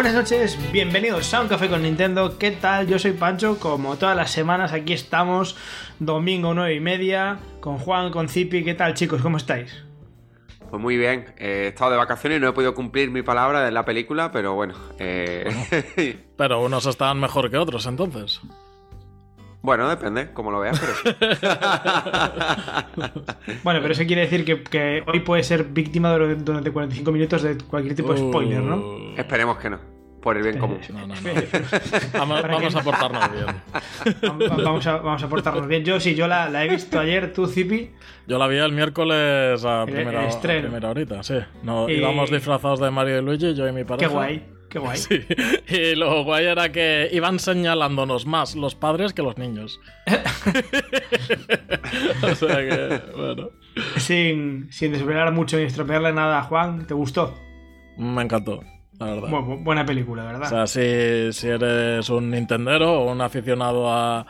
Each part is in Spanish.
Buenas noches, bienvenidos a Un Café con Nintendo. ¿Qué tal? Yo soy Pancho, como todas las semanas aquí estamos, domingo 9 y media, con Juan, con Zipi. ¿Qué tal chicos? ¿Cómo estáis? Pues muy bien, eh, he estado de vacaciones y no he podido cumplir mi palabra de la película, pero bueno. Eh... Pero unos estaban mejor que otros entonces. Bueno, depende, como lo veas, pero sí. bueno, pero eso quiere decir que, que, hoy puede ser víctima durante 45 minutos de cualquier tipo de spoiler, ¿no? Uh. Esperemos que no. Por el bien común. No, no, no. Vamos, vamos a portarnos bien. Vamos a, vamos a portarnos bien. Yo sí, yo la, la he visto ayer, tú, Zipi. Yo la vi el miércoles a El- primera, el estreno. a primera horita, sí. No, Y- Íbamos disfrazados de Mario y Luigi, yo y mi Qué pareja. guay, qué guay. Sí. Y lo guay era que iban señalándonos más los padres que los niños. o sea que, bueno. Sin, sin desvelar mucho ni estropearle nada a Juan, ¿te gustó? Me encantó, la verdad. Bu- bu- buena película, ¿verdad? O sea, si, si eres un Nintendero o un aficionado a.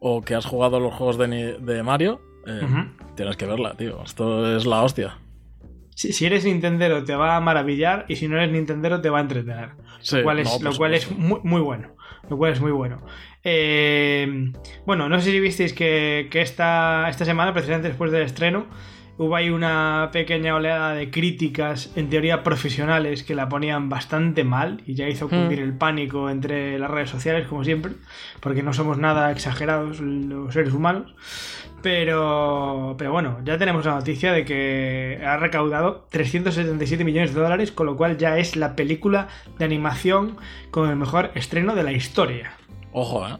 o que has jugado los juegos de, de Mario, eh, tienes que verla, tío. Esto es la hostia. Si, si eres Nintendero te va a maravillar y si no eres Nintendero te va a entretener. Sí, lo cual es, no, lo cual es muy, muy bueno. Lo cual es muy bueno. Eh, bueno, no sé si visteis que, que esta, esta semana, precisamente después del estreno, hubo ahí una pequeña oleada de críticas, en teoría profesionales, que la ponían bastante mal y ya hizo cundir Hmm. el pánico entre las redes sociales, como siempre, porque no somos nada exagerados los seres humanos. Pero, pero bueno, ya tenemos la noticia de que ha recaudado 377 millones de dólares, con lo cual ya es la película de animación con el mejor estreno de la historia. Ojo, eh.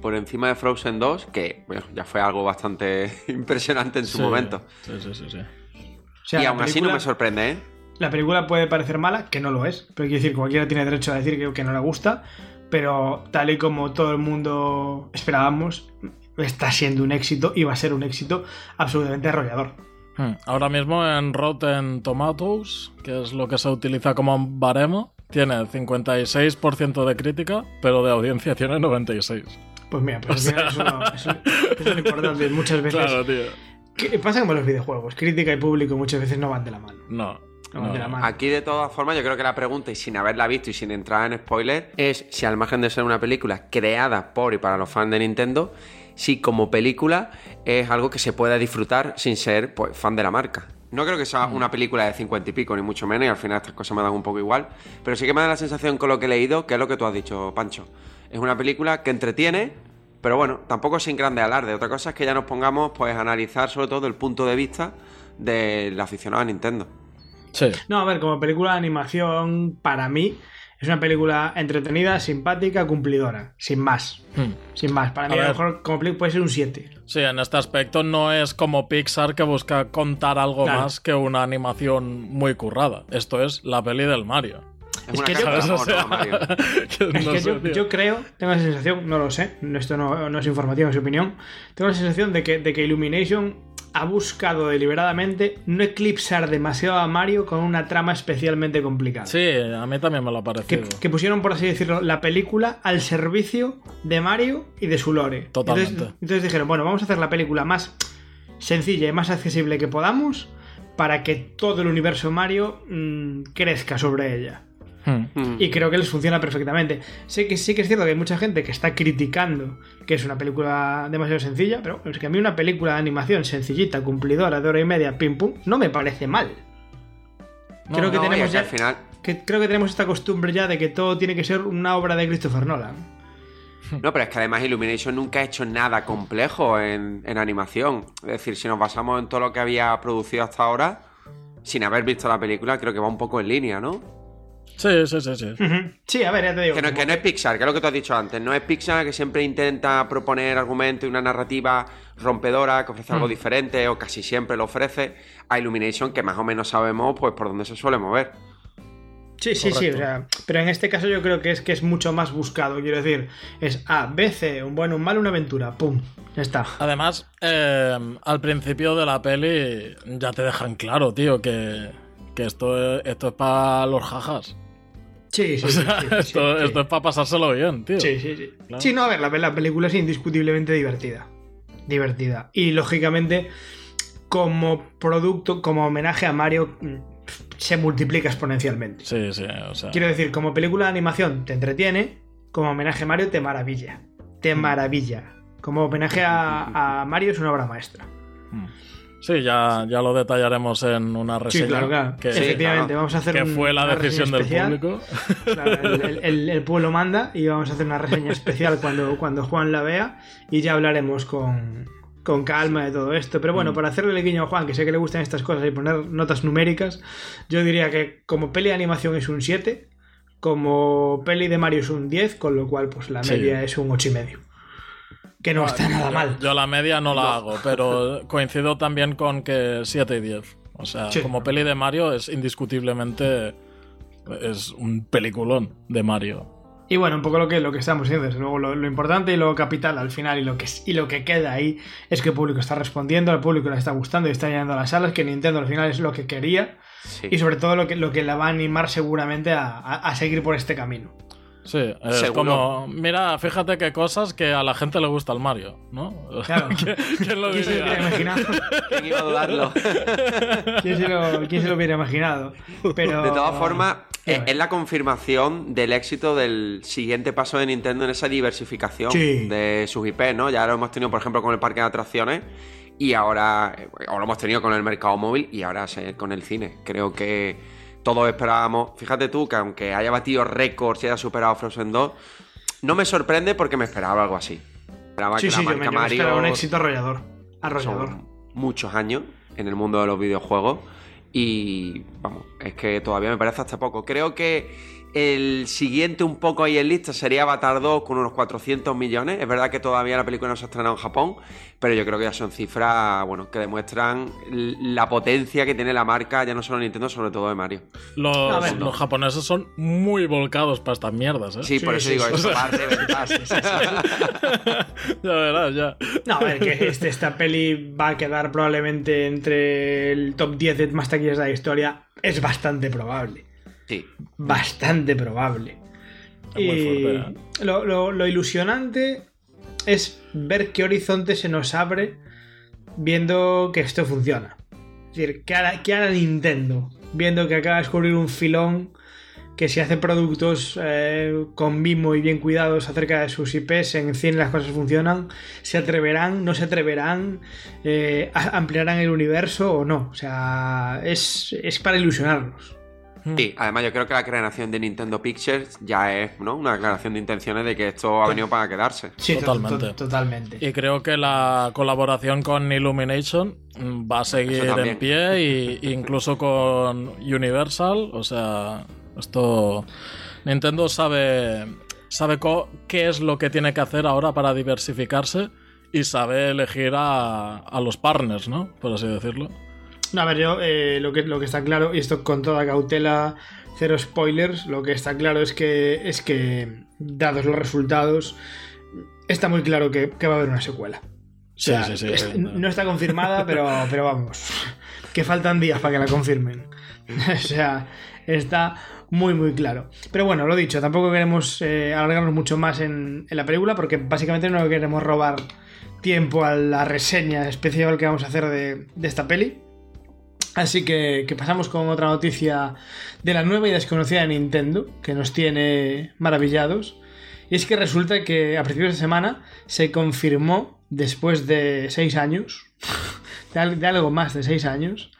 Por encima de Frozen 2, que bueno, ya fue algo bastante impresionante en su Sí, momento. Sí, sí, sí. sí. O sea, y aún así no me sorprende, ¿eh? La película puede parecer mala, que no lo es, pero quiero decir, cualquiera tiene derecho a decir que, que no le gusta, pero tal y como todo el mundo esperábamos, está siendo un éxito y va a ser un éxito absolutamente arrollador. Hmm. Ahora mismo en Rotten Tomatoes, que es lo que se utiliza como baremo, tiene 56% de crítica, pero de audiencia tiene 96%. Pues mira, pues al final eso, no- eso- eso es lo importante. Muchas veces. Claro, tío. ¿Qué pasa con los videojuegos? Crítica y público muchas veces no van de la mano. No. No van de la mano. Aquí, de todas formas, yo creo que la pregunta, y sin haberla visto y sin entrar en spoiler, es si al margen de ser una película creada por y para los fans de Nintendo, si como película es algo que se pueda disfrutar sin ser pues, fan de la marca. No creo que sea Mm. una película de 50 y pico, ni mucho menos, y al final estas cosas me dan un poco igual. Pero sí que me da la sensación con lo que he leído, que es lo que tú has dicho, Pancho. Es una película que entretiene, pero bueno, tampoco sin grande alarde. Otra cosa es que ya nos pongamos pues, a analizar sobre todo el punto de vista del aficionado a Nintendo. Sí. No, a ver, como película de animación, para mí, es una película entretenida, simpática, cumplidora. Sin más. Hmm. Sin más. Para mí, a, lo mejor, como película puede ser un 7. Sí, en este aspecto no es como Pixar que busca contar algo Claro. más que una animación muy currada. Esto es la peli del Mario. Es, una que yo- de amor, O sea, ¿no, Mario? que Es yo, creo, tengo la sensación, no lo sé, esto no, no es información, es opinión. Tengo la sensación de que, de que Illumination ha buscado deliberadamente no eclipsar demasiado a Mario con una trama especialmente complicada. Sí, a mí también me lo ha parecido. que pusieron, por así decirlo, la película al servicio de Mario y de su lore. Totalmente. Entonces, entonces dijeron, bueno, vamos a hacer la película más sencilla y más accesible que podamos para que todo el universo Mario mm, crezca sobre ella. Hmm. Mm. Y creo que les funciona perfectamente. Sé que sí que es cierto que hay mucha gente que está criticando que es una película demasiado sencilla, pero es que a mí una película de animación sencillita, cumplidora, de hora y media, pim pum, no me parece mal. No, creo que No, tenemos ya, al final que creo que tenemos esta costumbre ya de que todo tiene que ser una obra de Christopher Nolan. No, pero es que además Illumination nunca ha hecho nada complejo en, en animación. Es decir, si nos basamos en todo lo que había producido hasta ahora, sin haber visto la película, creo que va un poco en línea, ¿no? Sí, sí, sí, sí. Sí, a ver, ya te digo. Que no, como- que no es Pixar, que es lo que tú has dicho antes. No es Pixar que siempre intenta proponer argumentos y una narrativa rompedora, que ofrece algo diferente, o casi siempre lo ofrece. A Illumination, que más o menos sabemos pues por dónde se suele mover. Sí, sí, sí, o sea, pero en este caso yo creo que es que es mucho más buscado, quiero decir, es A, B, C, un bueno, un malo, una aventura, pum, ya está. Además, eh, al principio de la peli ya te dejan claro, tío, que, que esto, es- esto es para los jajas. Sí, sí, O sí, sea, sí, sí, esto, sí. esto es para pasárselo bien, tío. Sí, sí, sí. Claro. Sí, no, a ver, la, la película es indiscutiblemente divertida. Divertida. Y lógicamente, como producto, como homenaje a Mario, mm, se multiplica exponencialmente. Sí, sí, o sea. Quiero decir, como película de animación te entretiene, como homenaje a Mario te maravilla. Te maravilla. Como homenaje a, a Mario es una obra maestra. mm. Sí, ya, ya lo detallaremos en una reseña. Sí, claro, claro. Que, Efectivamente, vamos a hacer que un- fue la decisión del público. Claro, el, el- el- el pueblo manda y vamos a hacer una reseña especial cuando, cuando Juan la vea y ya hablaremos con, con calma de todo esto. Pero Mm. bueno, para hacerle el guiño a Juan, que sé que le gustan estas cosas y poner notas numéricas, yo diría que como peli de animación es un 7, como peli de Mario es un 10, con lo cual pues la Sí. media es un 8,5. Que no está nada yo, mal. yo la media no la hago, pero coincido también con que 7 y 10. O sea, Sí. como peli de Mario es indiscutiblemente. Es un peliculón de Mario. Y bueno, un poco lo que, lo que estamos haciendo. Desde luego, lo, lo importante y lo capital al final y lo, que, y lo que queda ahí es que el público está respondiendo, al público le está gustando y está llenando las salas, que Nintendo al final es lo que quería Sí. y sobre todo lo que, lo que la va a animar seguramente a, a- a seguir por este camino. Sí, es Seguro. como. Mira, fíjate qué cosas que a la gente le gusta el Mario, ¿no? Claro. ¿Quién, lo ¿Quién se lo hubiera imaginado? ¿Quién iba a dudarlo? ¿Quién se lo, quién se lo hubiera imaginado? Pero, De todas formas, es, es la confirmación del éxito del siguiente paso de Nintendo en esa diversificación Sí. de sus IP, ¿no? Ya lo hemos tenido, por ejemplo, con el parque de atracciones y ahora, eh, o lo hemos tenido con el mercado móvil y ahora con el cine. Creo que todos esperábamos, fíjate tú, que aunque haya batido récords y haya superado Frozen 2, no me sorprende porque me esperaba algo así. Esperaba sí, que sí, la yo me, marca yo me Mario esperaba un éxito arrollador. Arrollador. son muchos años en el mundo de los videojuegos y vamos, es que todavía me parece hasta poco. Creo que el siguiente un poco ahí en lista sería Avatar 2 con unos 400 millones. Es verdad que todavía la película no se ha estrenado en Japón, pero yo creo que ya son cifras, bueno, que demuestran la potencia que tiene la marca, ya no solo Nintendo, sobre todo de Mario. Los, ver, no. los japoneses son muy volcados para estas mierdas, ¿eh? Sí, Sí, por eso sí, digo, sí. eso reventar. ya verás, ya. No, a ver, que este- esta peli va a quedar probablemente entre el top 10 de más taquillas de la historia. Es bastante probable. Sí. Bastante probable. Es muy y fuerte, ¿eh? lo, lo- lo ilusionante es ver qué horizonte se nos abre viendo que esto funciona. Es decir, ¿qué hará, Nintendo? Viendo que acaba de descubrir un filón que si hace productos eh, con mimo y bien cuidados acerca de sus IPs, en cine las cosas funcionan, se atreverán, no se atreverán, eh, ampliarán el universo o no. O sea, es, es para ilusionarnos. Sí, además yo creo que la creación de Nintendo Pictures ya es ¿no? una declaración de intenciones de que esto ha venido para quedarse. Sí, to- Totalmente. to- totalmente. Y creo que la colaboración con Illumination va a seguir en pie y incluso con Universal, o sea, esto Nintendo sabe sabe qué es lo que tiene que hacer ahora para diversificarse y sabe elegir a, a los partners, ¿no? Por así decirlo. No, a ver, yo eh, lo, que, lo que está claro, y esto con toda cautela, cero spoilers, lo que está claro es que, es que dados los resultados, está muy claro que, que va a haber una secuela. O Sí, sí, sí. es- no está confirmada, pero, pero vamos, que faltan días para que la confirmen. o sea, está muy, muy claro. Pero bueno, lo dicho, tampoco queremos eh, alargarnos mucho más en, en la película, porque básicamente no queremos robar tiempo a la reseña especial que vamos a hacer de, de esta peli. Así que, que pasamos con otra noticia de la nueva y desconocida de Nintendo, que nos tiene maravillados. Y es que resulta que a principios de semana se confirmó, después de seis años, de, al- de algo más de seis años,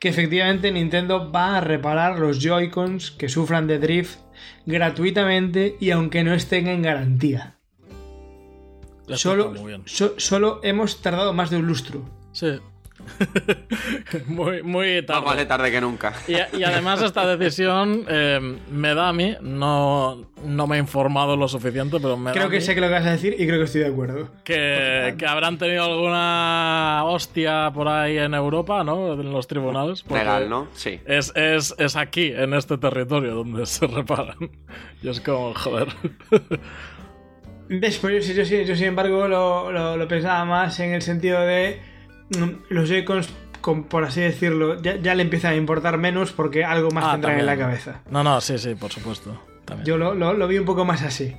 que efectivamente Nintendo va a reparar los Joy-Cons que sufran de drift gratuitamente y aunque no estén en garantía. Solo, so- solo hemos tardado más de un lustro. Sí. muy, muy tarde. Más vale tarde que nunca. Y, y además esta decisión eh, me da a mí, no, no me he informado lo suficiente, pero me da Creo a que mí sé que lo que vas a decir y creo que estoy de acuerdo. que, que habrán tenido alguna hostia por ahí en Europa, ¿no? En los tribunales. Legal, ¿no? Sí. Es, es, es aquí, en este territorio, donde se reparan. Y es como, joder. ¿Ves? Pues yo, sí- yo, sí- yo, sin embargo lo, lo- lo pensaba más en el sentido de los Joy-Cons, con- por así decirlo, ya, ya le empieza a importar menos porque algo más Ah, tendrán en la cabeza. No, no, sí, sí, por supuesto. También. Yo lo, lo- lo vi un poco más así.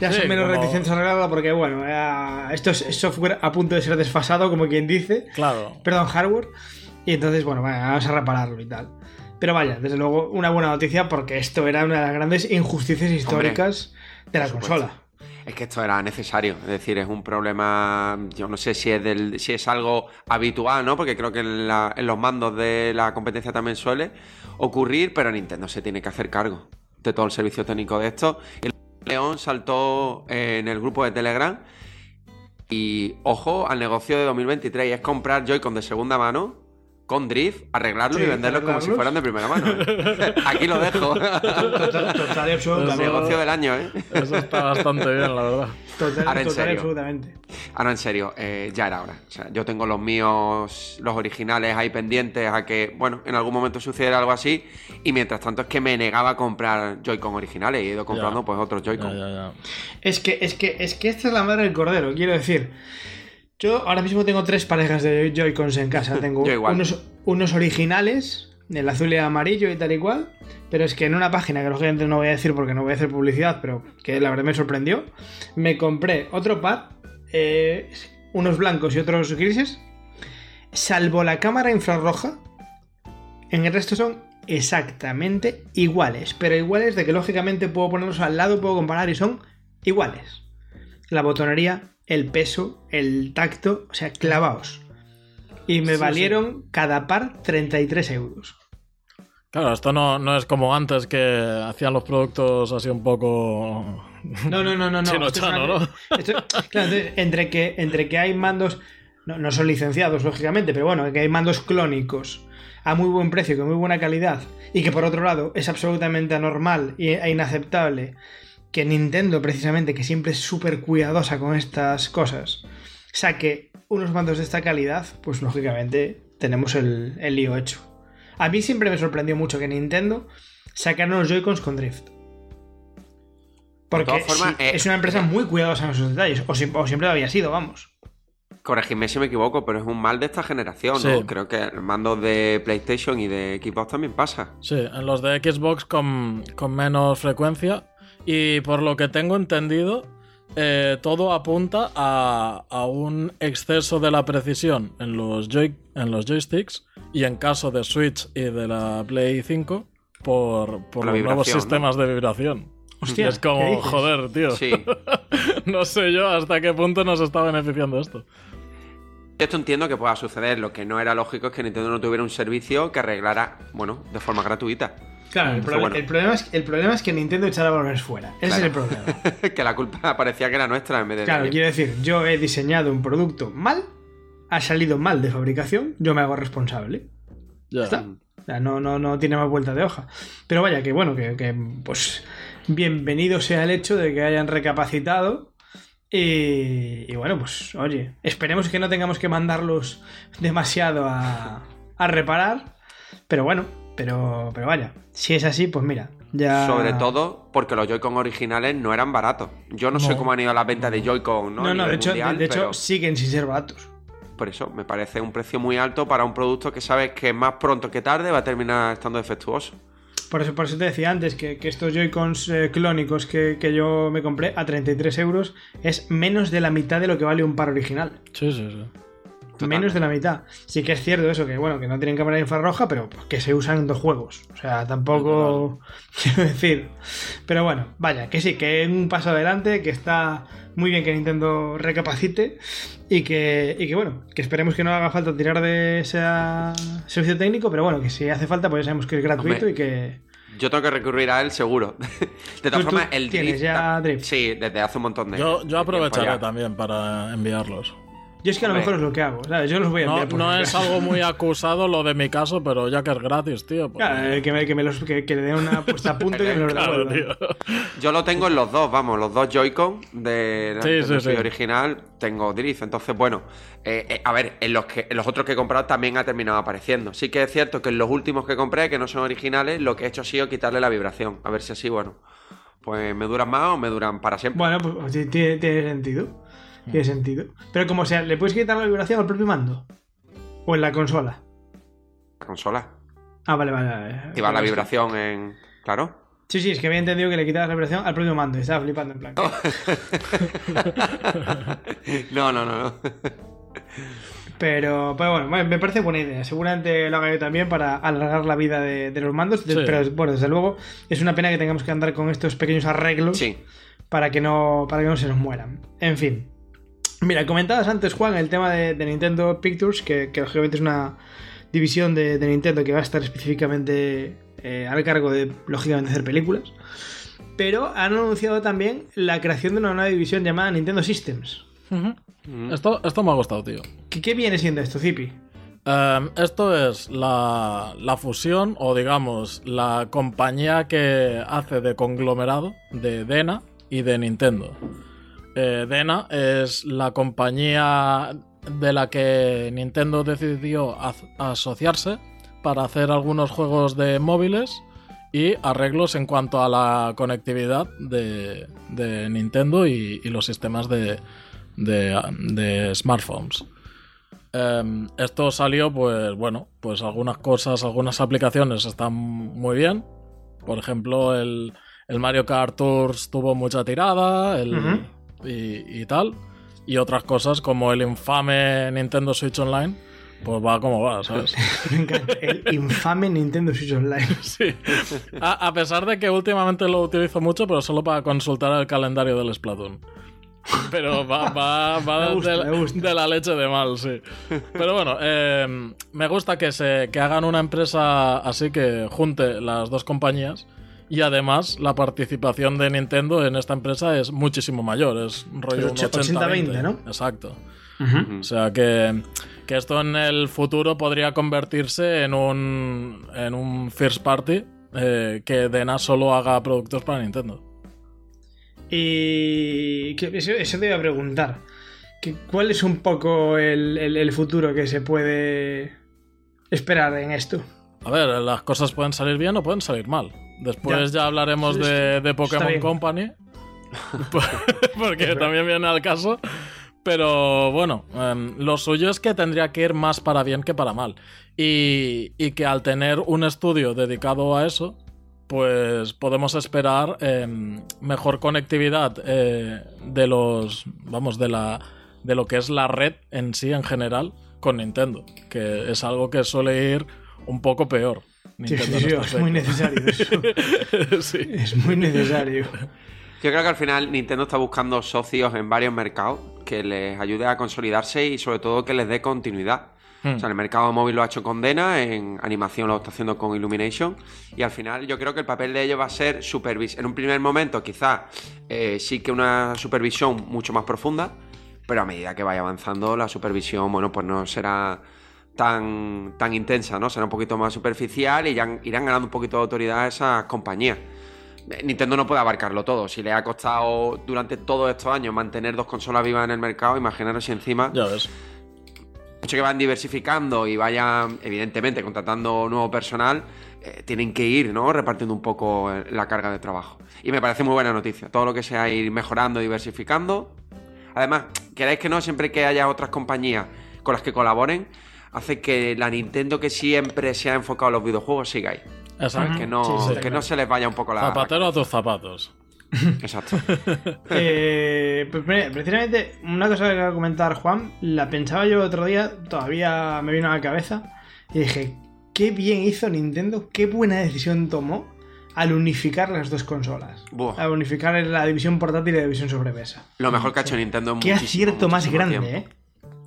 Ya Sí, son menos como- reticentes a arreglarlo porque, bueno, esto es software a punto de ser desfasado, como quien dice. Claro. Perdón, hardware. Y entonces, bueno, vaya, vamos a repararlo y tal. Pero vaya, desde luego, una buena noticia porque esto era una de las grandes injusticias históricas de la consola. Es que esto era necesario, es decir, es un problema, yo no sé si es del, si es algo habitual, ¿no? Porque creo que en, los mandos de la competencia también suele ocurrir, pero Nintendo se tiene que hacer cargo de todo el servicio técnico de esto. El León saltó eh, en el grupo de Telegram y ojo al negocio de 2023 y es comprar Joy-Con de segunda mano con drift, arreglarlos Sí, y venderlos como si fueran de primera mano. ¿eh? Aquí lo dejo. Total, total y el absolutamente. negocio del año, ¿eh? Eso está bastante bien, la verdad. Total, Ahora, en total y serio. absolutamente. Ahora en serio, eh, ya era hora. O sea, yo tengo los míos, los originales ahí pendientes a que, bueno, en algún momento sucediera algo así. Y mientras tanto es que me negaba a comprar Joy-Con originales y he ido comprando Ya. pues otros Joy-Con. Es que, es que, es que esta es la madre del cordero, quiero decir. Yo ahora mismo tengo tres parejas de Joy-Cons en casa. Tengo unos originales, el azul y el amarillo y tal y cual. Pero es que en una página que lógicamente no voy a decir porque no voy a hacer publicidad, pero que la verdad me sorprendió, me compré otro par, eh, unos blancos y otros grises, salvo la cámara infrarroja, en el resto son exactamente iguales, pero iguales de que lógicamente puedo ponerlos al lado, puedo comparar y son iguales. La botonería, el peso, el tacto, o sea, clavaos. Y me Sí, valieron cada par 33 euros. Claro, esto no, no es como antes que hacían los productos así un poco. No, no, no, no. no. Chino chano, ¿no? esto- claro, entonces, entre, que, entre que hay mandos, no, no son licenciados, lógicamente, pero bueno, que hay mandos clónicos a muy buen precio, con muy buena calidad, y que por otro lado es absolutamente anormal e inaceptable que Nintendo, precisamente, que siempre es súper cuidadosa con estas cosas, saque unos mandos de esta calidad, pues lógicamente tenemos el, el lío hecho. A mí siempre me sorprendió mucho que Nintendo sacara unos Joy-Cons con drift. Porque todas formas, sí, eh, es una empresa muy cuidadosa en esos detalles, o, si- o siempre lo había sido, vamos. Corregidme si me equivoco, pero es un mal de esta generación, Sí. ¿no? Creo que el mando de PlayStation y de Xbox también pasa. Sí, en los de Xbox con, con menos frecuencia. Y por lo que tengo entendido, eh, todo apunta a, a un exceso de la precisión en los, joy- en los joysticks y en caso de Switch y de la Play 5 por, por los nuevos sistemas de vibración. Hostia, es ¿qué como, joder, tío. Sí. no sé yo hasta qué punto nos está beneficiando esto. Esto entiendo que pueda suceder. Lo que no era lógico es que Nintendo no tuviera un servicio que arreglara, bueno, de forma gratuita. Claro, el, bueno. problema es, el problema es que Nintendo echara balones fuera. Ese es el problema. que la culpa parecía que era nuestra en vez de. Claro, quiero decir, yo he diseñado un producto mal, ha salido mal de fabricación, yo me hago responsable. Ya. está. O sea, no, no, no tiene más vuelta de hoja. Pero vaya, que bueno, que, que, pues bienvenido sea el hecho de que hayan recapacitado. Y, y bueno, pues oye, esperemos que no tengamos que mandarlos demasiado a, a reparar. Pero bueno, pero, pero vaya, si es así, pues mira, ya... Sobre todo porque los Joy-Con originales no eran baratos. Yo no, sé cómo han ido las ventas de Joy-Con, ¿no? No, A no, de hecho, de- mundial, de hecho pero siguen sin ser baratos. por eso me parece un precio muy alto para un producto que sabes que más pronto que tarde va a terminar estando defectuoso. Por eso, por eso te decía antes que, que estos Joy-Cons eh, clónicos que, que yo me compré a 33 euros es menos de la mitad de lo que vale un par original. Sí, sí, sí. Menos de la mitad. Sí que es cierto eso, que bueno, que no tienen cámara infrarroja, pero que se usan en dos juegos. O sea, tampoco quiero decir. Pero bueno, vaya, que sí, que es un paso adelante, que está muy bien que Nintendo recapacite y que, y que bueno, que esperemos que no haga falta tirar de ese servicio técnico, pero bueno, que si hace falta, pues ya sabemos que es gratuito Hombre, y que. Yo tengo que recurrir a él seguro. De todas formas, el tienes drift. ya drift. Sí, desde hace un montón de Yo, yo aprovecharé también para enviarlos. Yo es que a lo mejor es lo que hago, ¿sabes? Yo los voy a No, enviar. por no es algo muy acusado lo de mi caso, pero ya que es gratis, tío. Claro, eh, que, me, que, me los, que, que le den una puesta a punto y que me los Claro, tío. Yo lo tengo en los dos, vamos, los dos Joy-Con de la Sí, Nintendo sí, Switch sí. original tengo drift. Entonces, bueno, eh, eh, a ver, en los, que, en los otros que he comprado también ha terminado apareciendo. Sí que es cierto que en los últimos que compré, que no son originales, lo que he hecho ha sido quitarle la vibración. A ver si así, bueno, pues me duran más o me duran para siempre. Bueno, pues sí, tiene, tiene sentido. Tiene sentido. Pero como sea, ¿le puedes quitar la vibración al propio mando? ¿O en la consola? La consola. Ah, vale, vale. vale. Activar la vibración en. Claro. Sí, sí, es que había entendido que le quitabas la vibración al propio mando. y Estaba flipando en plan. No, no, no, no. Pero, pero bueno, me parece buena idea. Seguramente lo haga yo también para alargar la vida de, de los mandos. Sí. Pero bueno, desde luego, es una pena que tengamos que andar con estos pequeños arreglos Sí. para que no, para que no se nos mueran. En fin. Mira, comentabas antes, Juan, el tema de, de Nintendo Pictures, que, que lógicamente es una división de, de Nintendo que va a estar específicamente eh, al cargo de, lógicamente, hacer películas. Pero han anunciado también la creación de una nueva división llamada Nintendo Systems. Mm. Esto, esto me ha gustado, tío. ¿Qué, qué viene siendo esto, Zipi? Em, esto es la, la fusión o digamos la compañía que hace de conglomerado de Dena y de Nintendo. Eh, Dena es la compañía de la que Nintendo decidió asociarse para hacer algunos juegos de móviles y arreglos en cuanto a la conectividad de, Nintendo y, los sistemas de, smartphones. Em, esto salió, pues bueno, pues algunas cosas, algunas aplicaciones están muy bien. Por ejemplo, el, Mario Kart Tours tuvo mucha tirada el-. Y, y tal. Y otras cosas como el infame Nintendo Switch Online, pues va como va, ¿sabes? El infame Nintendo Switch Online. Sí. A, a pesar de que últimamente lo utilizo mucho, pero solo para consultar el calendario del Splatoon. Pero va, va, va gusta, de, la leche de mal, sí. Pero bueno, eh, me gusta que, se, que hagan una empresa así que junte las dos compañías. Y además, la participación de Nintendo en esta empresa es muchísimo mayor. Es un rollo un Ocho- 80-20. 80-20, ¿no? Exacto. O sea que, que esto en el futuro podría convertirse en un, en un first party eh, que Dena solo haga productos para Nintendo. Y eso, eso te iba a preguntar. ¿Cuál es un poco el, el- el futuro que se puede esperar en esto? A ver, las cosas pueden salir bien o pueden salir mal. Después ya, hablaremos de, de Pokémon. Company. porque también viene al caso. Pero bueno, em, lo suyo es que tendría que ir más para bien que para mal. Y, y que al tener un estudio dedicado a eso, pues podemos esperar em, mejor conectividad eh, de los. Vamos, de la. de lo que es la red en sí en general con Nintendo. Que es algo que suele ir un poco peor. Sí, Nintendo sí, en sí, es muy necesario eso. Sí. Es muy necesario. Yo creo que al final Nintendo está buscando socios en varios mercados que les ayude a consolidarse y sobre todo que les dé continuidad. Hmm. O sea, en el mercado móvil lo ha hecho con Dena, en animación lo está haciendo con Illumination. Y al final yo creo que el papel de ellos va a ser supervisión. En un primer momento quizás eh, sí que una supervisión mucho más profunda, pero a medida que vaya avanzando la supervisión, bueno, pues no será tan, tan intensa, ¿no? Será un poquito más superficial y ya irán ganando un poquito de autoridad a esas compañías. Eh, Nintendo no puede abarcarlo todo. Si le ha costado durante todos estos años mantener dos consolas vivas en el mercado, imaginaros si encima Ya ves. mucho que van diversificando y vayan, evidentemente, contratando nuevo personal, eh, tienen que ir, ¿no? Repartiendo un poco eh, la carga de trabajo. Y me parece muy buena noticia. Todo lo que sea ir mejorando, diversificando. Además, queráis que no, siempre que haya otras compañías con las que colaboren, hace que la Nintendo que siempre se ha enfocado en los videojuegos siga ahí. Exacto. Que no, Sí, sí, está que claro. no se les vaya un poco la. Zapatero a tus zapatos. Exacto. Eh, pues mira, precisamente una cosa que va a comentar Juan, la pensaba yo otro día, todavía me vino a la cabeza y dije, qué bien hizo Nintendo, qué buena decisión tomó al unificar las dos consolas. Buah. Al unificar la división portátil y la división sobremesa. Lo mejor que ha hecho Nintendo en Qué muchísimo, acierto más grande, tiempo.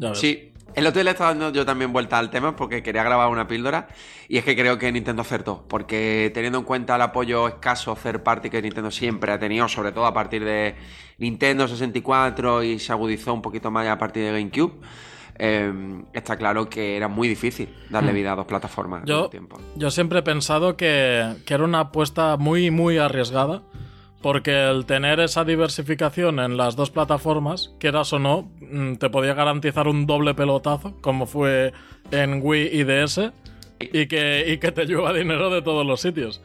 ¿eh? Sí, el otro día le estaba dando yo también vuelta al tema porque quería grabar una píldora y es que creo que Nintendo acertó, porque teniendo en cuenta el apoyo escaso third party que Nintendo siempre ha tenido, sobre todo a partir de Nintendo 64 y se agudizó un poquito más a partir de GameCube, eh, está claro que era muy difícil darle vida a dos plataformas al Yo, mismo tiempo. yo siempre he pensado que, que era una apuesta muy, muy arriesgada. Porque el tener esa diversificación en las dos plataformas, quieras o no, mm, te podía garantizar un doble pelotazo, como fue en Wii y DS, y que, y que te lleva dinero de todos los sitios.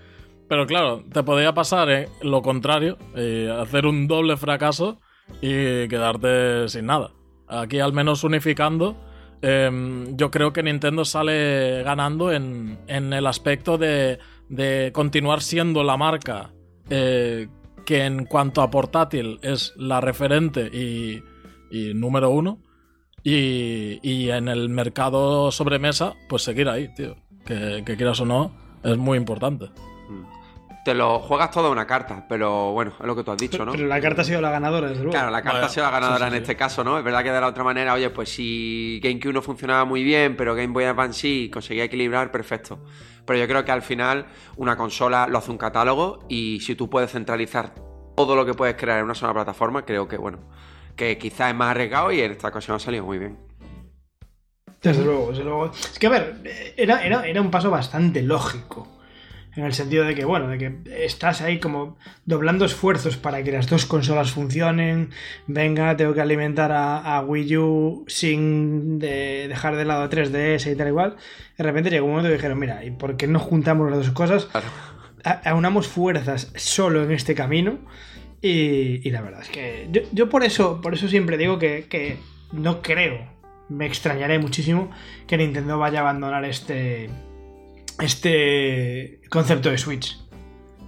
Pero claro, te podía pasar eh, lo contrario, eh, hacer un doble fracaso y quedarte sin nada. Aquí al menos unificando, em, yo creo que Nintendo sale ganando en, en el aspecto de, de continuar siendo la marca eh, que en cuanto a portátil es la referente y, número uno. Y, y en el mercado sobremesa, pues seguir ahí, tío. Que, que quieras o no, es muy importante. Te lo juegas todo a una carta, pero bueno, es lo que tú has dicho, ¿no? Pero la carta ha sido la ganadora, desde luego. Claro, la carta ha sido la ganadora sí, sí, en sí. este caso, ¿no? Es verdad que de la otra manera, oye, pues si GameCube no funcionaba muy bien, pero Game Boy Advance sí, conseguía equilibrar, perfecto. Pero yo creo que al final una consola lo hace un catálogo y si tú puedes centralizar todo lo que puedes crear en una sola plataforma, creo que, bueno, que quizás es más arriesgado y en esta ocasión ha salido muy bien. Desde luego, desde luego. Es que, a ver, era, era, era un paso bastante lógico. En el sentido de que, bueno, de que estás ahí como doblando esfuerzos para que las dos consolas funcionen. Venga, tengo que alimentar a, a Wii U sin de- dejar de lado 3DS y tal igual. De repente llegó un momento y dijeron, mira, ¿y por qué no juntamos las dos cosas? A- aunamos fuerzas solo en este camino. Y, y la verdad es que yo, yo por eso por eso siempre digo que, que no creo, me extrañaré muchísimo que Nintendo vaya a abandonar este este concepto de Switch.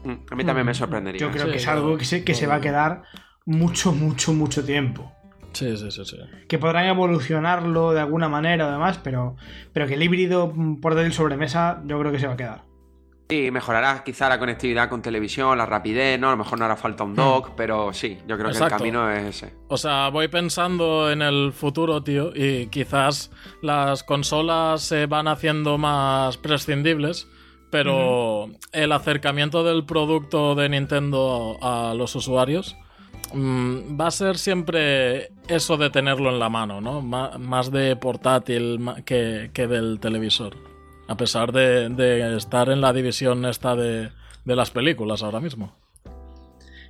Mm, A mí también me sorprendería. Yo creo Sí, que es algo que se, que se va a quedar mucho, mucho, mucho tiempo. Sí, sí, sí, sí. Que podrán evolucionarlo de alguna manera o demás, pero, pero que el híbrido mm, portátil sobremesa yo creo que se va a quedar. Sí, mejorará quizá la conectividad con televisión, la rapidez, ¿no? A lo mejor no hará falta un dock, pero sí, yo creo que el camino es ese. O sea, voy pensando en el futuro, tío, y quizás las consolas se van haciendo más prescindibles, pero el acercamiento del producto de Nintendo a los usuarios mm, va a ser siempre eso de tenerlo en la mano, ¿no? Más de portátil que, que del televisor. A pesar de, de estar en la división esta de, de las películas ahora mismo.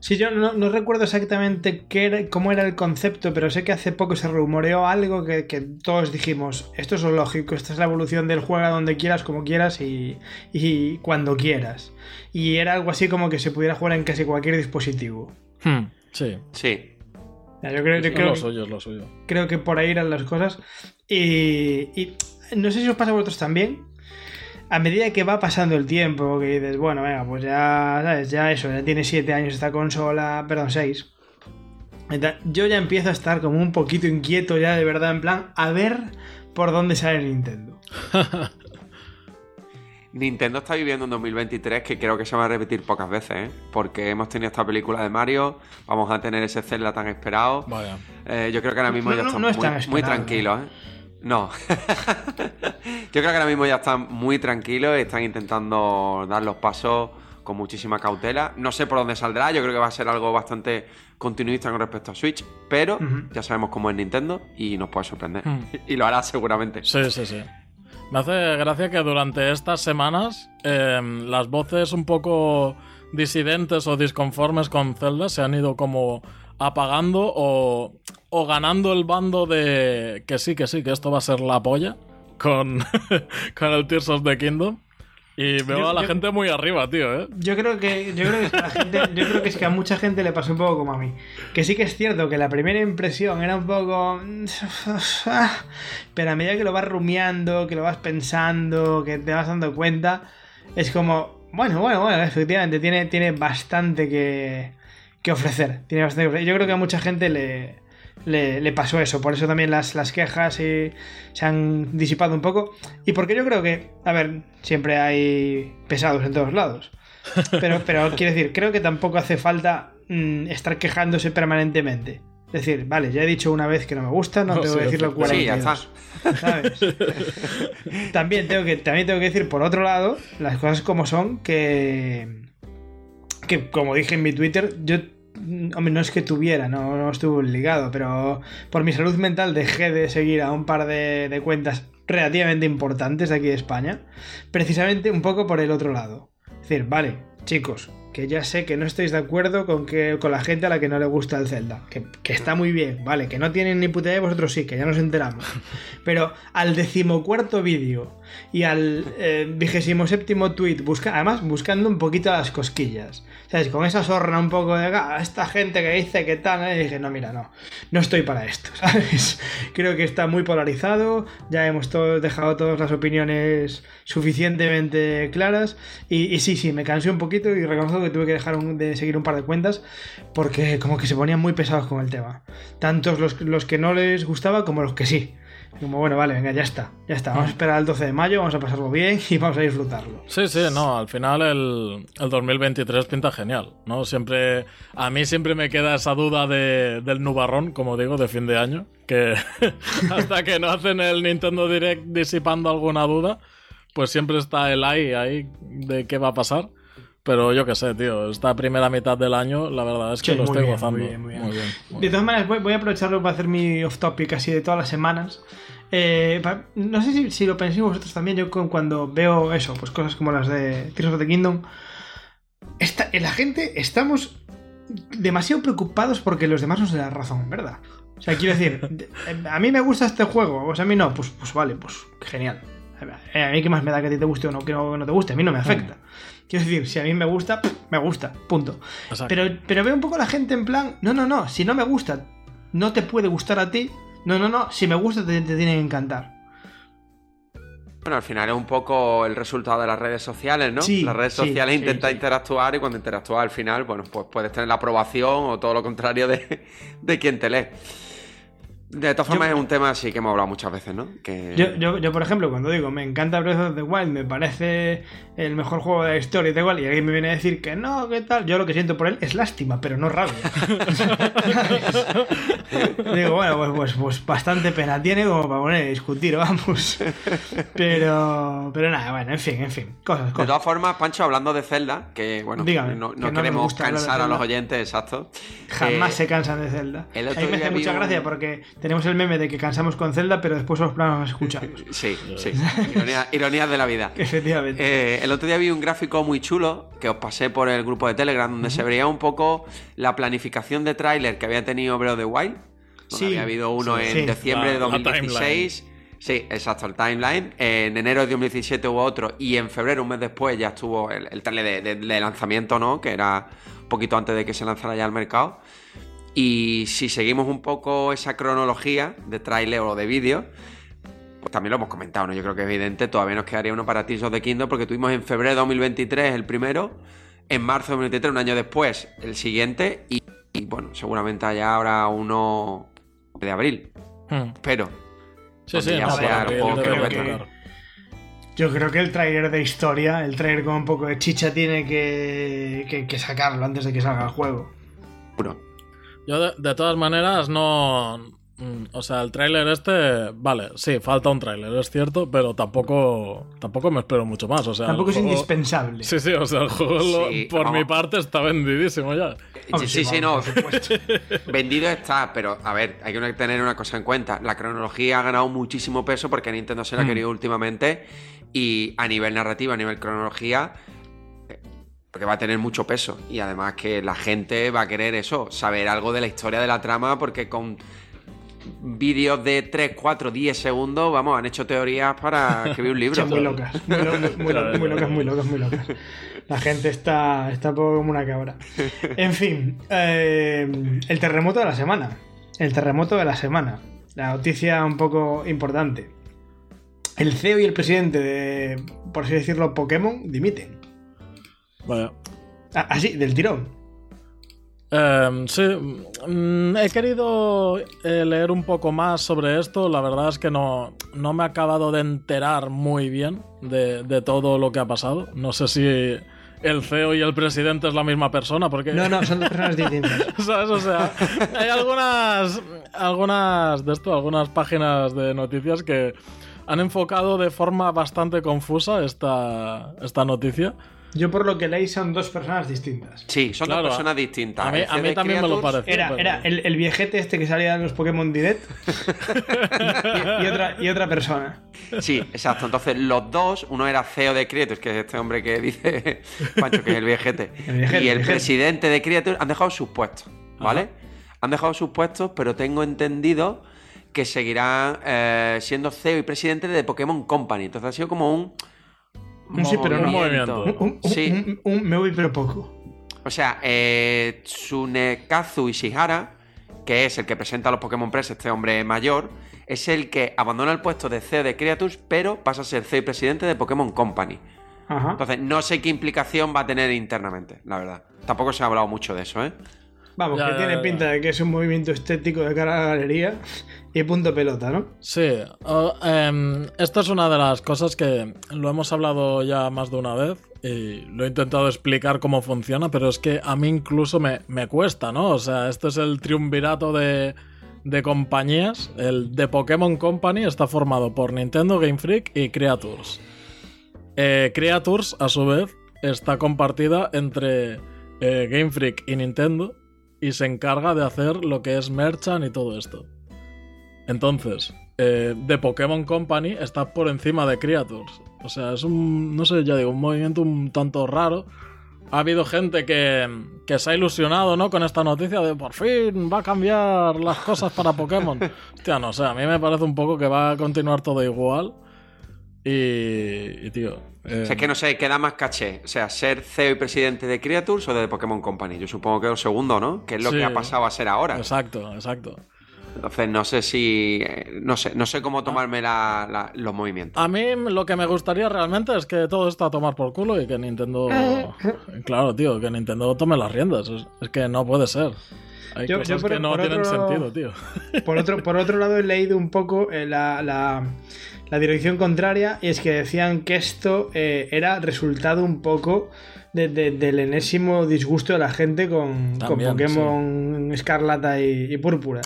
Sí, yo no, no recuerdo exactamente qué era- cómo era el concepto, pero sé que hace poco se rumoreó algo que, que todos dijimos, esto es lo lógico, esta es la evolución del juega donde quieras, como quieras y, y cuando quieras. Y era algo así como que se pudiera jugar en casi cualquier dispositivo. Hmm, sí. Sí. Ya, Yo creo, yo Es creo- lo suyo, es lo suyo. creo que por ahí eran las cosas. Y, y no sé si os pasa a vosotros también. A medida que va pasando el tiempo, que dices, bueno, venga, pues ya, ¿sabes? Ya eso, ya tiene 7 años esta consola, perdón, 6. Yo ya empiezo a estar como un poquito inquieto ya de verdad, en plan, a ver por dónde sale Nintendo. Nintendo está viviendo un 2023 que creo que se va a repetir pocas veces, ¿eh? Porque hemos tenido esta película de Mario, vamos a tener ese Zelda tan esperado. Vaya. Eh, yo creo que ahora mismo No, ya no, están no es muy, muy esperado, tranquilos, ¿eh? No. yo creo que ahora mismo ya están muy tranquilos y están intentando dar los pasos con muchísima cautela. No sé por dónde saldrá, yo creo que va a ser algo bastante continuista con respecto a Switch, pero ya sabemos cómo es Nintendo y nos puede sorprender. Hmm. Y lo hará seguramente. Sí, sí, sí. Me hace gracia que durante estas semanas eh, las voces un poco disidentes o disconformes con Zelda se han ido como apagando o, o ganando el bando de que sí, que sí, que esto va a ser la polla con, con el Tears of the Kingdom. Y veo Yo- a la yo- gente muy arriba, tío, ¿eh? Yo creo que yo creo que, gente, yo creo que es que a mucha gente le pasó un poco como a mí. Que sí que es cierto que la primera impresión era un poco pero a medida que lo vas rumiando, que lo vas pensando, que te vas dando cuenta, es como, bueno, bueno, bueno, efectivamente tiene tiene bastante que que ofrecer. Tiene bastante que ofrecer. Yo creo que a mucha gente le, le, le pasó eso. Por eso también las, las quejas eh, se han disipado un poco. Y porque yo creo que, a ver, siempre hay pesados en todos lados. Pero, pero quiero decir, creo que tampoco hace falta mm, estar quejándose permanentemente. Es decir, vale, ya he dicho una vez que no me gusta, no, No, tengo sí, que decirlo Sí, ya 42. está. ¿sabes? también, tengo que, también tengo que decir, por otro lado, las cosas como son, que, que como dije en mi Twitter, yo, hombre, no es que tuviera, no, no estuve ligado, pero por mi salud mental dejé de seguir a un par de, de cuentas relativamente importantes de aquí de España, precisamente un poco por el otro lado. Es decir, vale, chicos, que ya sé que no estáis de acuerdo con, que, con la gente a la que no le gusta el Zelda. Que, que está muy bien, vale, que no tienen ni puta idea, vosotros sí, que ya nos enteramos. Pero al decimocuarto vídeo y al eh, vigésimo séptimo tweet, busca, además buscando un poquito las cosquillas. ¿Sabes? Con esa sorna un poco de "Ah, esta gente que dice que tal, ¿eh?", y dije, no, mira, no, no estoy para esto, ¿sabes? Creo que está muy polarizado, ya hemos dejado todas las opiniones suficientemente claras. Y, y sí, sí, me cansé un poquito y reconozco que tuve que dejar de seguir un par de cuentas porque como que se ponían muy pesados con el tema. Tantos los, los que no les gustaba como los que sí. Como bueno, vale, venga, ya está, ya está. Vamos a esperar al 12 de mayo, vamos a pasarlo bien y vamos a disfrutarlo. Sí, sí, no, al final el, el 2023 pinta genial, ¿no? Siempre, a mí siempre me queda esa duda de, del nubarrón, como digo, de fin de año, que hasta que no hacen el Nintendo Direct disipando alguna duda, pues siempre está el ahí, ahí de qué va a pasar. Pero yo qué sé, tío, esta primera mitad del año, la verdad es que Sí, lo estoy bien, gozando. muy bien, muy bien. muy muy De todas maneras, voy, voy a aprovecharlo para hacer mi off-topic así de todas las semanas. Eh, no sé si, si lo penséis vosotros también, yo con- cuando veo eso, pues cosas como las de Tears of the Kingdom, esta- la gente estamos demasiado preocupados porque los demás nos la razón, ¿verdad? O sea, quiero decir, de- a mí me gusta este juego, pues a mí no, pues, pues vale, pues genial. Eh, A mí qué más me da que a ti te guste o no, que no, no te guste, a mí no me afecta. Quiero decir, si a mí me gusta, me gusta, punto. Exacto. Pero, pero veo un poco a la gente en plan, no, no, no, si no me gusta, no te puede gustar a ti. No, no, no, si me gusta te, te tiene que encantar. Bueno, al final es un poco el resultado de las redes sociales, ¿no? Sí, las redes sociales sí, intentan sí. interactuar y cuando interactúas al final, bueno, pues puedes tener la aprobación o todo lo contrario de, de quien te lee. De todas formas, Yo- es un tema así que hemos hablado muchas veces, ¿no? Que... Yo, yo, yo, por ejemplo, cuando digo me encanta Breath of the Wild, me parece el mejor juego de la historia y igual, y alguien me viene a decir que no, ¿qué tal? Yo lo que siento por él es lástima, pero no rabia. digo, bueno, pues, pues, pues bastante pena tiene como para poner a discutir, vamos. Pero, pero nada, bueno, en fin, en fin, cosas, De todas formas, Pancho, hablando de Zelda, que bueno, Dígame, no, que no queremos cansar a los oyentes, exacto. Jamás Eh, se cansan de Zelda. el A otro mí me hace mucha un- gracia porque tenemos el meme de que cansamos con Zelda, pero después los planos más escuchados. Sí, sí. Ironía- ironías de la vida. Efectivamente. Eh, el otro día vi un gráfico muy chulo que os pasé por el grupo de Telegram donde se veía un poco la planificación de tráiler que había tenido Breath of the Wild. Sí, había habido uno sí, en sí. diciembre de La- la 2016. Sí, exacto, el timeline. En enero de 2017 hubo otro y en febrero, un mes después, ya estuvo el, el tráiler de, de- de lanzamiento, ¿no? Que era un poquito antes de que se lanzara ya al mercado. Y si seguimos un poco esa cronología de tráiler o de vídeo, pues también lo hemos comentado, ¿no? Yo creo que es evidente, todavía nos quedaría uno para Tears of the Kingdom porque tuvimos en febrero de 2023 el primero, en marzo de 2023, un año después, el siguiente, y, y, bueno, seguramente haya ahora uno de abril, Hmm. pero Sí, sí, no, sea juego debe que. Yo creo que el trailer de historia, el trailer con un poco de chicha, tiene que, que- que sacarlo antes de que salga el juego. bueno, Yo de, de todas maneras no... mm, O sea, el tráiler este, vale, sí, falta un tráiler, es cierto, pero tampoco tampoco me espero mucho más. O sea, Tampoco es juego- indispensable. Sí, sí, o sea, el juego lo- por vamos. mi parte está vendidísimo ya. Sí, sí, no, por supuesto. vendido está, pero a ver, hay que tener una cosa en cuenta. La cronología ha ganado muchísimo peso porque Nintendo se la ha Mm. querido últimamente y a nivel narrativa, a nivel cronología, porque va a tener mucho peso. Y además que la gente va a querer eso, saber algo de la historia de la trama porque con vídeos de 3, 4, 10 segundos, vamos, han hecho teorías para escribir un libro. Son muy locas, muy, lo- muy lo- muy locas, muy locas, muy locas. La gente está, está un poco como una cabra. En fin, eh, el terremoto de la semana. El terremoto de la semana. La noticia un poco importante. El CEO y el presidente de, por así decirlo, Pokémon dimiten. Vaya. Ah, Así, del tirón. Em, sí, mm, he querido eh, leer un poco más sobre esto. La verdad es que no, no me he acabado de enterar muy bien de, de todo lo que ha pasado. No sé si el CEO y el presidente es la misma persona, porque... No, no, son dos personas distintas. ¿Sabes? O sea, hay algunas, algunas de esto, algunas páginas de noticias que han enfocado de forma bastante confusa esta, esta noticia. Yo por lo que leí son dos personas distintas. Sí, son Claro, dos personas distintas. a mí- a también me lo Creatures- parece. Era, pero- era el, el viejete este que salía en los Pokémon Direct y, y otra, y otra persona. Sí, exacto. Entonces, los dos, uno era CEO de Creators, que es este hombre que dice Pancho, que es el viejete, El viejete, y el viejete. presidente de Creators han dejado sus puestos, ¿vale? Han dejado sus puestos, pero tengo entendido que seguirán eh, siendo CEO y presidente de Pokémon Company. Entonces ha sido como un. Sí, pero no. movimiento. Un, un- Sí. un- un- me voy pero poco. O sea, eh, Tsunekazu Ishihara, que es el que presenta a los Pokémon Press, este hombre mayor, es el que abandona el puesto de CEO de Creators, pero pasa a ser CEO y presidente de Pokémon Company. Ajá. Entonces, no sé qué implicación va a tener internamente, la verdad. Tampoco se ha hablado mucho de eso, ¿eh? Vamos, Ya, que ya, tiene ya. pinta de que es un movimiento estético de cara a la galería y punto pelota, ¿no? Sí, o- em, esto es una de las cosas que lo hemos hablado ya más de una vez y lo he intentado explicar cómo funciona, pero es que a mí incluso me, me cuesta, ¿no? O sea, este es el triunvirato de, de compañías. El de Pokémon Company está formado por Nintendo, Game Freak y Creatures. Eh, Creatures, a su vez, está compartida entre eh, Game Freak y Nintendo y se encarga de hacer lo que es Merchant y todo esto. Entonces, eh, The Pokémon Company está por encima de Creatures. O sea, es un, no sé, ya digo, un movimiento un tanto raro. Ha habido gente que, que se ha ilusionado, ¿no? Con esta noticia de por fin va a cambiar las cosas para Pokémon. Hostia, no sé, a mí me parece un poco que va a continuar todo igual. Y, y, tío... eh, O sea, es que no sé, ¿qué da más caché? O sea, ser CEO y presidente de Creatures o de Pokémon Company. Yo supongo que es lo segundo, ¿no? Que es lo Sí. que ha pasado a ser ahora. Exacto, exacto. Entonces, no sé si. eh, No sé, no sé cómo tomarme la- la- los movimientos. A mí lo que me gustaría realmente es que todo esto a tomar por culo y que Nintendo... Claro, tío, que Nintendo tome las riendas. Es, es que no puede ser. Hay Yo- cosas yo por- que no tienen otro- sentido, tío. Por otro, por otro lado, he leído un poco eh, la, la- la dirección contraria y es que decían que esto eh, era resultado un poco de- de- del enésimo disgusto de la gente con, Pokémon Escarlata y, y Púrpura.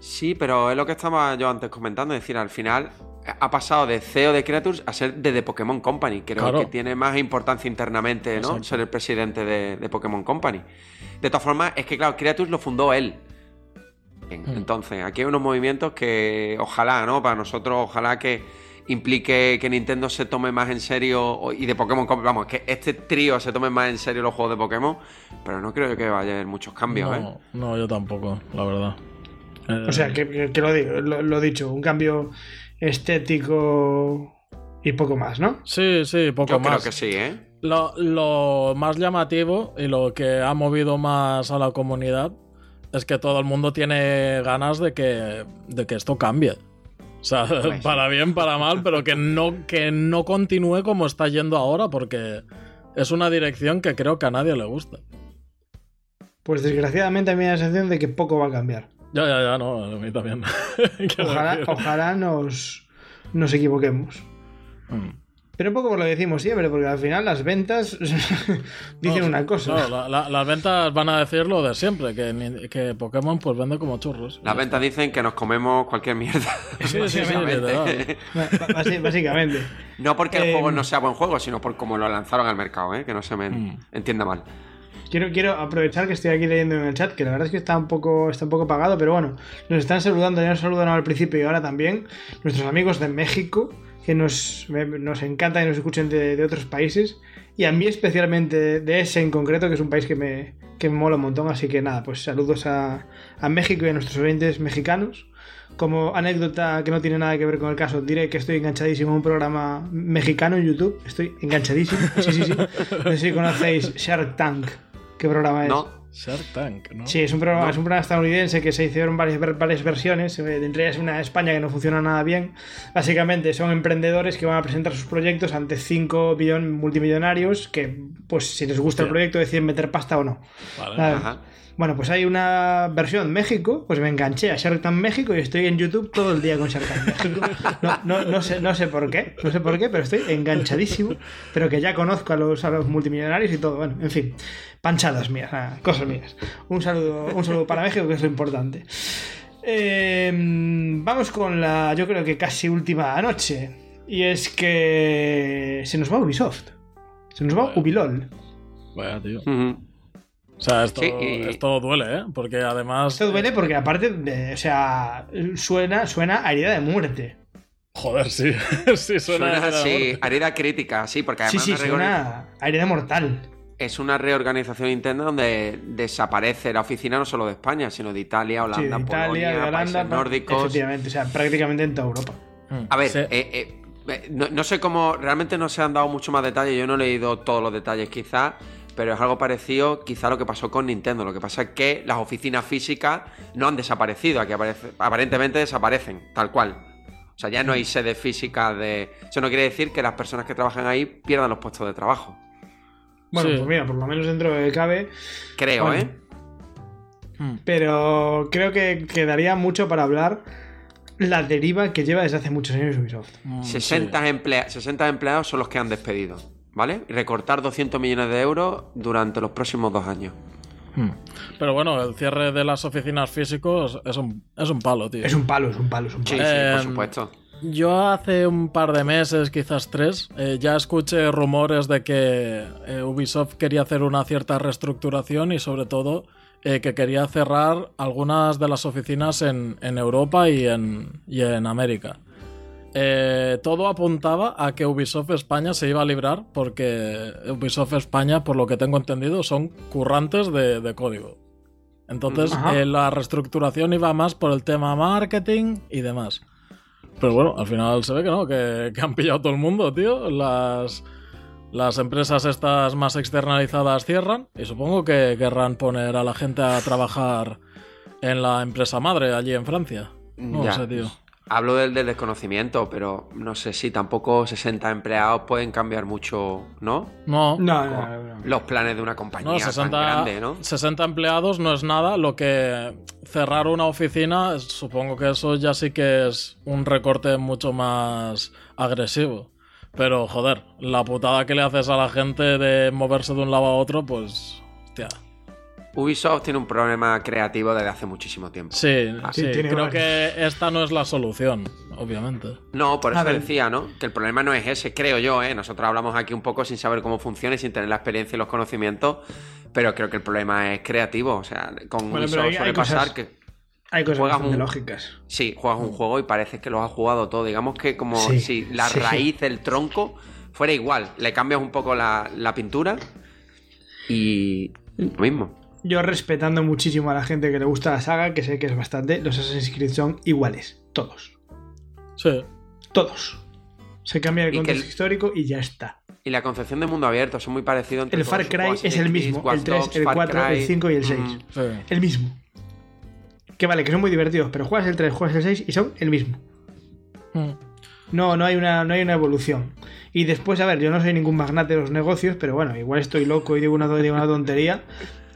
Sí, pero es lo que estaba yo antes comentando. Es decir, al final ha pasado de CEO de Creatures a ser de The Pokémon Company. Creo Claro. que tiene más importancia internamente, ¿no? Exacto. Ser el presidente de, de Pokémon Company. De todas formas, es que, claro, Creatures lo fundó él. Bien, Hmm. Entonces, aquí hay unos movimientos que ojalá, ¿no? Para nosotros, ojalá que implique que Nintendo se tome más en serio y de Pokémon vamos, que este trío se tome más en serio los juegos de Pokémon, pero no creo que vaya a haber muchos cambios, ¿eh? No, no, yo tampoco, la verdad. Eh, O sea, que, que- que lo digo, lo, lo dicho, un cambio estético y poco más, ¿no? Sí, sí, poco Yo más. creo que sí, ¿eh? Lo, lo más llamativo y lo que ha movido más a la comunidad es que todo el mundo tiene ganas de que, de que esto cambie. O sea, Pues. para bien, para mal, pero que no, que no continúe como está yendo ahora, porque es una dirección que creo que a nadie le gusta. Pues desgraciadamente a mí me da la sensación de que poco va a cambiar. Ya, ya, ya, no, a mí también. Ojalá, nos, nos equivoquemos. Mm. Pero un poco por lo que decimos siempre, porque al final las ventas dicen No, una cosa. claro, la- la- las ventas van a decir lo de siempre, que, que Pokémon pues vende como churros. Las ventas dicen que nos comemos cualquier mierda. Sí, sí, sí, Básicamente. Básicamente. No porque el Eh, juego no sea buen juego, sino por cómo lo lanzaron al mercado, ¿eh? Que no se me Mm. entienda mal. Quiero, quiero aprovechar que estoy aquí leyendo en el chat, que la verdad es que está un poco, está un poco apagado, pero bueno, nos están saludando, ya nos saludan al principio y ahora también, nuestros amigos de México, que nos, nos encanta que nos escuchen de, de otros países, y a mí especialmente de ese en concreto, que es un país que me, que me mola un montón, así que nada, pues saludos a, a México y a nuestros oyentes mexicanos. Como anécdota que no tiene nada que ver con el caso, diré que estoy enganchadísimo a un programa mexicano en YouTube. Estoy enganchadísimo. Sí, sí, sí. No sé si conocéis Shark Tank. ¿Qué programa es? No, Shark Tank, ¿no? Sí, es un programa, No. es un programa estadounidense que se hicieron varias, varias versiones. eh, Entre ellas una de España que no funciona nada bien. Básicamente son emprendedores que van a presentar sus proyectos ante cinco billon- multimillonarios que, pues si les gusta el Hostia. proyecto, deciden meter pasta o no. Vale. Ajá. Bueno, pues hay una versión México, pues me enganché a Shark Tank México y estoy en YouTube todo el día con Shark Tank México. No, no, no sé, no sé por qué, no sé por qué, pero estoy enganchadísimo. Pero que ya conozco a los, a los multimillonarios y todo. Bueno, en fin, panchadas mías, cosas mías. Un saludo, un saludo para México, que es lo importante. Eh, vamos con la, yo creo que casi última noche. Y es que se nos va Ubisoft. Se nos va Ubilol. Vaya, tío. Ujú. O sea, esto, Sí, y- esto duele, ¿eh? Porque además. Esto duele porque aparte, de- o sea, suena, suena a herida de muerte. Joder, sí. sí, suena. Suena a así, muerte. herida crítica, sí, porque Sí, además sí, una reorgan- suena a herida mortal. es una reorganización interna donde desaparece la oficina no solo de España, sino de Italia, Holanda, Sí, de Italia, Polonia, de Holanda, países nórdicos. efectivamente, o sea, prácticamente en toda Europa. Mm, A ver, sí. eh, eh, eh, no, no sé cómo, realmente no se han dado mucho más detalles, yo no he leído todos los detalles quizás, pero es algo parecido quizá a lo que pasó con Nintendo. Lo que pasa es que las oficinas físicas no han desaparecido, aquí aparece- aparentemente desaparecen, tal cual. O sea, ya no hay sede física de... Eso no quiere decir que las personas que trabajan ahí pierdan los puestos de trabajo. Bueno, Sí. pues mira, por lo menos dentro de cabe. Creo, Bueno, ¿eh? Mm. Pero creo que quedaría mucho para hablar la deriva que lleva desde hace muchos años Ubisoft. Mm, 60, emplea- 60 empleados son los que han despedido, ¿vale? Y recortar 200 millones de euros durante los próximos dos años. sí. Mm. Pero bueno, el cierre de las oficinas físicos es un, es un palo, tío. Es un palo, es un palo, es un Sí, palo. sí, por Em, supuesto. Yo hace un par de meses, quizás tres, eh, ya escuché rumores de que eh, Ubisoft quería hacer una cierta reestructuración y sobre todo eh, que quería cerrar algunas de las oficinas en, en Europa y en, y en América. Eh, todo apuntaba a que Ubisoft España se iba a librar porque Ubisoft España, por lo que tengo entendido, son currantes de, de código. Entonces, eh, la reestructuración iba más por el tema marketing y demás. Pero bueno, al final se ve que no, que, que han pillado todo el mundo, tío. Las, las empresas estas más externalizadas cierran y supongo que querrán poner a la gente a trabajar en la empresa madre allí en Francia. No Ya. sé, tío. Hablo del, del desconocimiento, pero no sé si tampoco 60 empleados pueden cambiar mucho, ¿no? No, No, no, no, no. Los planes de una compañía no, tan 60, grande, ¿no? 60 empleados no es nada. Lo que cerrar una oficina, supongo que eso ya sí que es un recorte mucho más agresivo. Pero joder, la putada que le haces a la gente de moverse de un lado a otro, pues. Hostia. Ubisoft tiene un problema creativo desde hace muchísimo tiempo. Sí, sí, sí, tiene creo varios. que esta no es la solución, obviamente. No, por A eso decía, ¿no? Que el problema no es ese, creo yo, ¿eh? Nosotros hablamos aquí un poco sin saber cómo funciona y sin tener la experiencia y los conocimientos, pero creo que el problema es creativo. O sea, con Bueno, Ubisoft hay- suele hay pasar cosas- que Hay cosas Juegas un- lógicas. Sí, juegas un juego y parece que lo has jugado todo. Digamos que como Sí, si la sí. raíz, el tronco, fuera igual. Le cambias un poco la, la pintura y lo mismo. Yo respetando muchísimo a la gente que le gusta la saga, que sé que es bastante, los Assassin's Creed son iguales. Todos. Sí. Todos. Se cambia el contexto el- histórico y ya está. Y la concepción de mundo abierto son muy parecidos entre El Far. Cry es el mismo, Watch el 3, Dogs, el Far 4, el Cry, 5 y el 6. mm, sí. El mismo. Que vale, que son muy divertidos, pero juegas el 3, juegas el 6 y son el mismo. Mm. No, no hay una, no hay una evolución. Y después, a ver, yo no soy ningún magnate de los negocios, pero bueno, igual estoy loco y digo una, digo una tontería.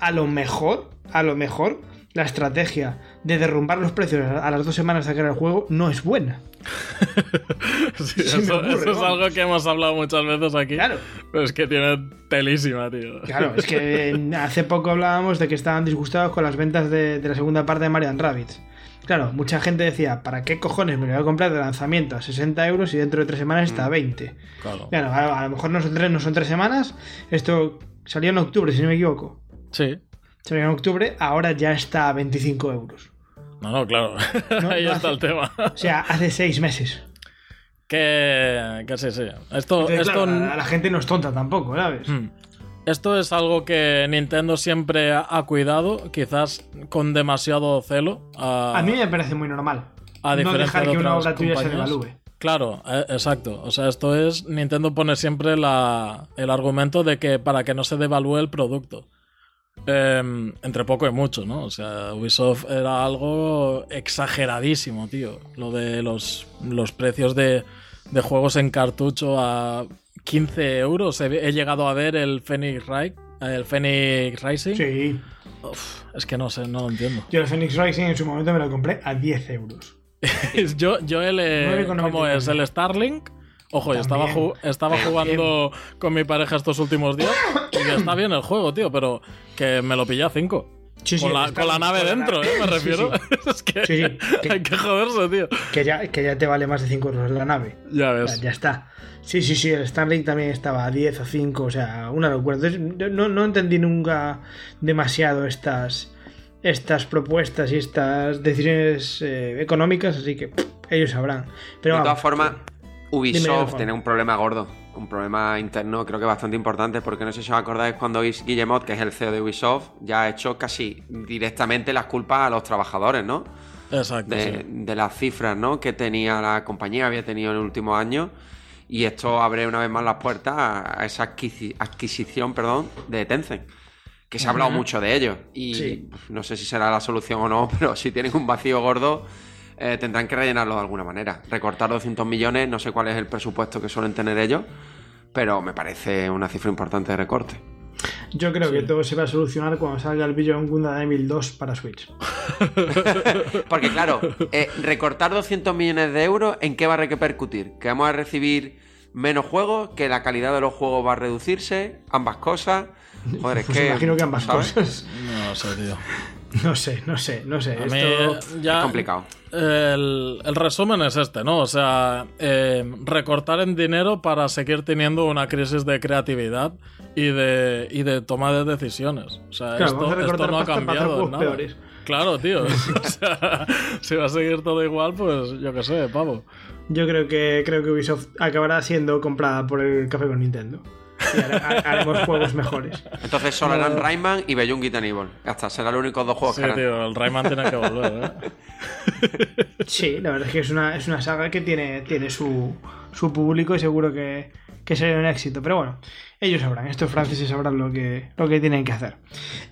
A lo mejor, a lo mejor, la estrategia de derrumbar los precios a las dos semanas de sacar el juego no es buena. Sí, eso, ocurre, eso es algo que hemos hablado muchas veces aquí. Claro. Pero es que tiene telísima, tío. Claro, es que eh, hace poco hablábamos de que estaban disgustados con las ventas de, de la segunda parte de Marian Rabbits. Claro, mucha gente decía, ¿para qué cojones me lo voy a comprar de lanzamiento a 60 euros y dentro de tres semanas está a 20? Claro. Claro, a, a lo mejor no son, tres, no son tres semanas. Esto salió en octubre, si no me equivoco. Sí. Salió en octubre, ahora ya está a 25 euros. No, no, claro. No, Ahí no está hace- el tema. O sea, hace seis meses. Que, que sí, sí. Esto, Entonces, esto, claro, la, la gente no es tonta tampoco, ¿sabes? Hmm. esto es algo que Nintendo siempre ha cuidado, quizás con demasiado celo. A, A mí me parece muy normal. a no dejar de que una obra tuya se devalúe. Claro, eh, exacto. O sea, esto es. Nintendo pone siempre la, el argumento de que para que no se devalúe el producto. Em, entre poco y mucho, ¿no? O sea, Ubisoft era algo exageradísimo, tío. Lo de los, los precios de, de juegos en cartucho a 15 euros. He, he llegado a ver el Phoenix, Ri- el Phoenix Rising. Sí. uf, es que no sé, no lo entiendo. Yo el Phoenix Rising en su momento me lo compré a 10 euros. yo, yo el. eh, 9,99. ¿Cómo es? El Starlink. Ojo, yo estaba, ju- estaba jugando con mi pareja estos últimos días y está bien el juego, tío, pero que me lo pillé a 5. Sí, sí, con, la, con nave con dentro. ¿eh? Me Sí, refiero. es que Sí, sí, que- hay que joderse, tío. Que ya, que ya te vale más de 5 euros la nave. Ya ves. ya está. Sí, sí, sí, el Starlink también estaba a 10 o 5, o sea, una locura. Entonces, no, no entendí nunca demasiado estas, estas propuestas y estas decisiones eh, económicas, así que pff, ellos sabrán. Pero de todas formas, Ubisoft tiene un problema gordo, un problema interno creo que bastante importante, porque no sé si os acordáis cuando Is- Guillemot, que es el CEO de Ubisoft, ya ha hecho casi directamente las culpas a los trabajadores, ¿no? Exacto. de, sí. de las cifras ¿no? que tenía la compañía, había tenido en el último año. Y esto abre una vez más las puertas a, esa adquisi- adquisición perdón, de Tencent. Que se ha hablado mucho de ello. Y Sí. no sé si será la solución o no, pero si tienen un vacío gordo, eh, tendrán que rellenarlo de alguna manera. Recortar 200 millones, no sé cuál es el presupuesto que suelen tener ellos, pero me parece una cifra importante de recorte. yo creo que todo se va a solucionar cuando salga el Beyond Gundam Emil 2 para Switch. Porque claro, eh, recortar 200 millones de euros, ¿en qué va a repercutir? ¿Que vamos a recibir menos juegos? ¿Que la calidad de los juegos va a reducirse? ¿Ambas cosas? Joder, es Pues que... imagino que ambas ¿sabes? cosas. No sé, tío. No sé, no sé, no sé. A Esto... mí, ya, Es complicado. El, el resumen es este, ¿no? O sea, eh, recortar en dinero para seguir teniendo una crisis de creatividad y de, y de toma de decisiones. O sea, Claro, esto, no ha cambiado. nada. peores. Claro, tío. O sea, si va a seguir todo igual, pues yo qué sé, pavo. Yo creo que creo que Ubisoft acabará siendo comprada por el café con Nintendo. Y hare- ha- haremos juegos mejores. Entonces solo harán Rayman y Beyond and Evil. Ya está, serán los únicos dos juegos Sí, que harán. tío, el Rayman tiene que volver, ¿eh? Sí, la verdad es que es una, es una saga que tiene, tiene su, su público y seguro que, que será un éxito. Pero bueno, ellos sabrán, estos franceses sabrán lo que, lo que tienen que hacer.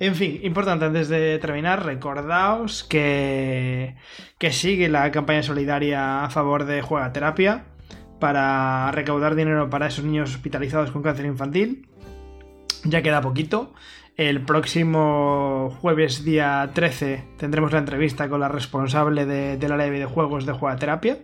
En fin, importante antes de terminar, recordaos que, que sigue la campaña solidaria a favor de Juega Terapia para recaudar dinero para esos niños hospitalizados con cáncer infantil. Ya queda poquito. El próximo jueves, día 13, tendremos la entrevista con la responsable de- del área de videojuegos de Juegaterapia.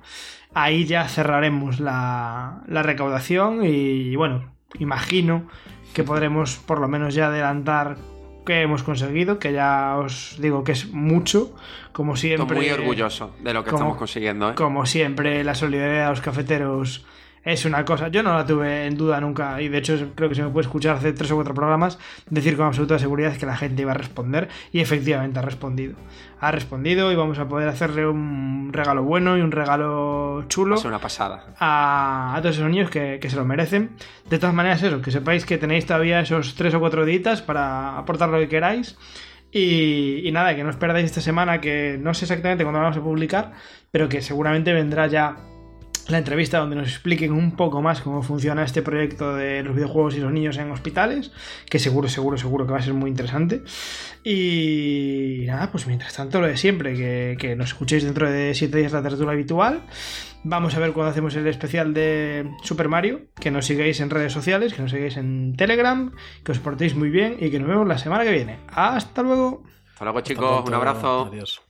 Ahí ya cerraremos la, la recaudación y, bueno, imagino que podremos por lo menos ya adelantar que hemos conseguido, que ya os digo que es mucho, como siempre. Estoy muy orgulloso de lo que como- estamos consiguiendo. ¿eh? Como siempre, la solidaridad de los cafeteros es una cosa. Yo no la tuve en duda nunca, y de hecho creo que se me puede escuchar hace tres o cuatro programas decir con absoluta seguridad que la gente iba a responder, y efectivamente ha respondido. Ha respondido y vamos a poder hacerle un regalo bueno y un regalo chulo ser una pasada. a, a todos esos niños que, que se lo merecen. De todas maneras, eso, que sepáis que tenéis todavía esos tres o cuatro días para aportar lo que queráis. Y, y nada, que no os perdáis esta semana, que no sé exactamente cuándo vamos a publicar, pero que seguramente vendrá ya la entrevista donde nos expliquen un poco más cómo funciona este proyecto de los videojuegos y los niños en hospitales, que seguro, seguro, seguro que va a ser muy interesante. Y nada, pues mientras tanto lo de siempre, que, que nos escuchéis dentro de 7 días la tertulia habitual. Vamos a ver cuando hacemos el especial de Super Mario, que nos sigáis en redes sociales, que nos sigáis en Telegram, que os portéis muy bien y que nos vemos la semana que viene. Hasta luego. Hasta luego, Hasta chicos. Un abrazo. Adiós.